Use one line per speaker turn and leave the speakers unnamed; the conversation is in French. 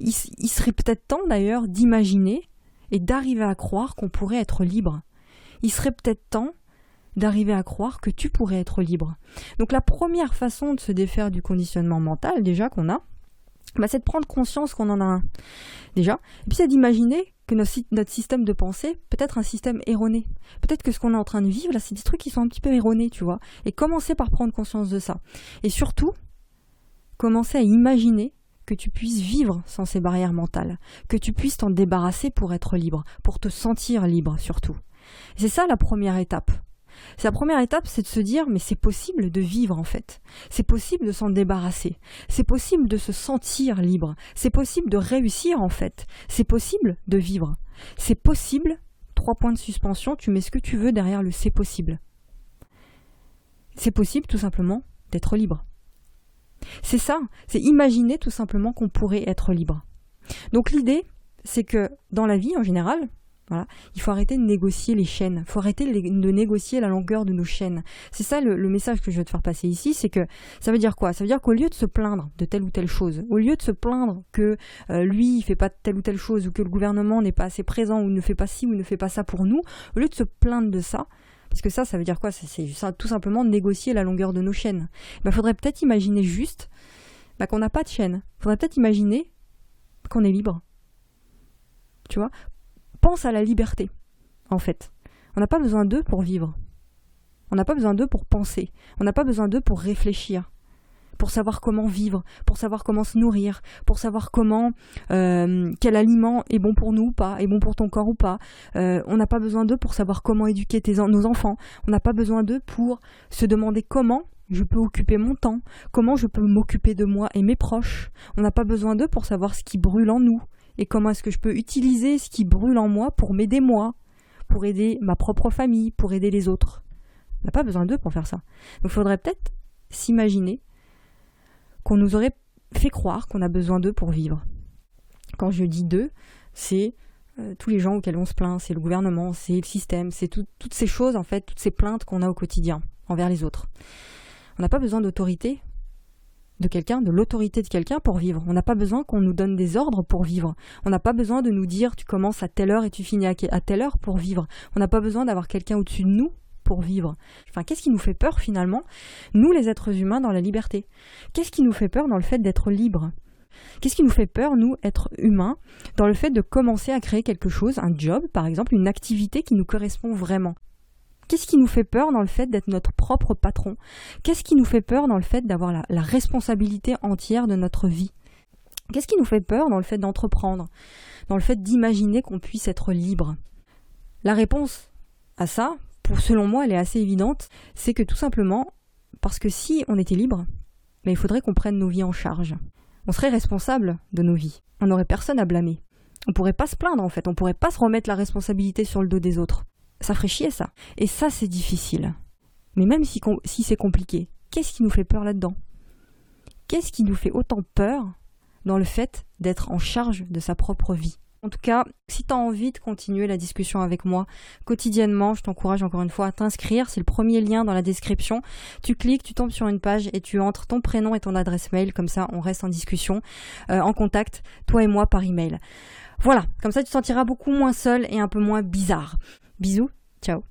il serait peut-être temps d'ailleurs d'imaginer et d'arriver à croire qu'on pourrait être libre. Il serait peut-être temps d'arriver à croire que tu pourrais être libre. Donc la première façon de se défaire du conditionnement mental déjà qu'on a, bah, c'est de prendre conscience qu'on en a un. Déjà. Et puis c'est d'imaginer que notre, notre, système de pensée peut être un système erroné. Peut-être que ce qu'on est en train de vivre, là, c'est des trucs qui sont un petit peu erronés, tu vois. Et commencer par prendre conscience de ça. Et surtout, commencer à imaginer que tu puisses vivre sans ces barrières mentales, que tu puisses t'en débarrasser pour être libre, pour te sentir libre surtout. C'est ça la première étape. La première étape, c'est de se dire mais c'est possible de vivre en fait. C'est possible de s'en débarrasser. C'est possible de se sentir libre. C'est possible de réussir en fait. C'est possible de vivre. C'est possible. Trois points de suspension, tu mets ce que tu veux derrière le c'est possible. C'est possible tout simplement d'être libre. C'est ça, c'est imaginer tout simplement qu'on pourrait être libre. Donc l'idée, c'est que dans la vie en général, voilà, il faut arrêter de négocier les chaînes, il faut arrêter de négocier la longueur de nos chaînes. C'est ça le, message que je veux te faire passer ici, c'est que ça veut dire quoi? Ça veut dire qu'au lieu de se plaindre de telle ou telle chose, au lieu de se plaindre que euh, lui il fait pas telle ou telle chose ou que le gouvernement n'est pas assez présent ou ne fait pas ci ou ne fait pas ça pour nous, au lieu de se plaindre de ça, parce que ça, ça veut dire quoi? C'est tout simplement négocier la longueur de nos chaînes. Il bah, faudrait peut-être imaginer juste bah, qu'on n'a pas de chaîne. Il faudrait peut-être imaginer qu'on est libre. Tu vois? Pense à la liberté, en fait. On n'a pas besoin d'eux pour vivre. On n'a pas besoin d'eux pour penser. On n'a pas besoin d'eux pour réfléchir pour savoir comment vivre, pour savoir comment se nourrir, pour savoir comment euh, quel aliment est bon pour nous ou pas, est bon pour ton corps ou pas. Euh, on n'a pas besoin d'eux pour savoir comment éduquer nos enfants. On n'a pas besoin d'eux pour se demander comment je peux occuper mon temps, comment je peux m'occuper de moi et mes proches. On n'a pas besoin d'eux pour savoir ce qui brûle en nous et comment est-ce que je peux utiliser ce qui brûle en moi pour m'aider moi, pour aider ma propre famille, pour aider les autres. On n'a pas besoin d'eux pour faire ça. Donc il faudrait peut-être s'imaginer qu'on nous aurait fait croire qu'on a besoin d'eux pour vivre. Quand je dis d'eux, c'est euh, tous les gens auxquels on se plaint, c'est le gouvernement, c'est le système, c'est toutes ces choses, en fait, toutes ces plaintes qu'on a au quotidien envers les autres. On n'a pas besoin d'autorité de quelqu'un, de l'autorité de quelqu'un pour vivre. On n'a pas besoin qu'on nous donne des ordres pour vivre. On n'a pas besoin de nous dire tu commences à telle heure et tu finis à telle heure pour vivre. On n'a pas besoin d'avoir quelqu'un au-dessus de nous vivre. Enfin, qu'est-ce qui nous fait peur finalement, nous les êtres humains dans la liberté. Qu'est-ce qui nous fait peur dans le fait d'être libre? Qu'est-ce qui nous fait peur, nous, être humains, dans le fait de commencer à créer quelque chose, un job par exemple, une activité qui nous correspond vraiment? Qu'est-ce qui nous fait peur dans le fait d'être notre propre patron? Qu'est-ce qui nous fait peur dans le fait d'avoir la responsabilité entière de notre vie? Qu'est-ce qui nous fait peur dans le fait d'entreprendre? Dans le fait d'imaginer qu'on puisse être libre? La réponse à ça, selon moi, elle est assez évidente, c'est que tout simplement, parce que si on était libre, mais il faudrait qu'on prenne nos vies en charge. On serait responsable de nos vies. On n'aurait personne à blâmer. On pourrait pas se plaindre en fait, on pourrait pas se remettre la responsabilité sur le dos des autres. Ça ferait chier ça. Et ça c'est difficile. Mais même si, si c'est compliqué, qu'est-ce qui nous fait peur là-dedans? Qu'est-ce qui nous fait autant peur dans le fait d'être en charge de sa propre vie? En tout cas, si tu as envie de continuer la discussion avec moi quotidiennement, je t'encourage encore une fois à t'inscrire. C'est le premier lien dans la description. Tu cliques, tu tombes sur une page et tu entres ton prénom et ton adresse mail. Comme ça, on reste en discussion, euh, en contact, toi et moi par email. Voilà, comme ça tu te sentiras beaucoup moins seul et un peu moins bizarre. Bisous, ciao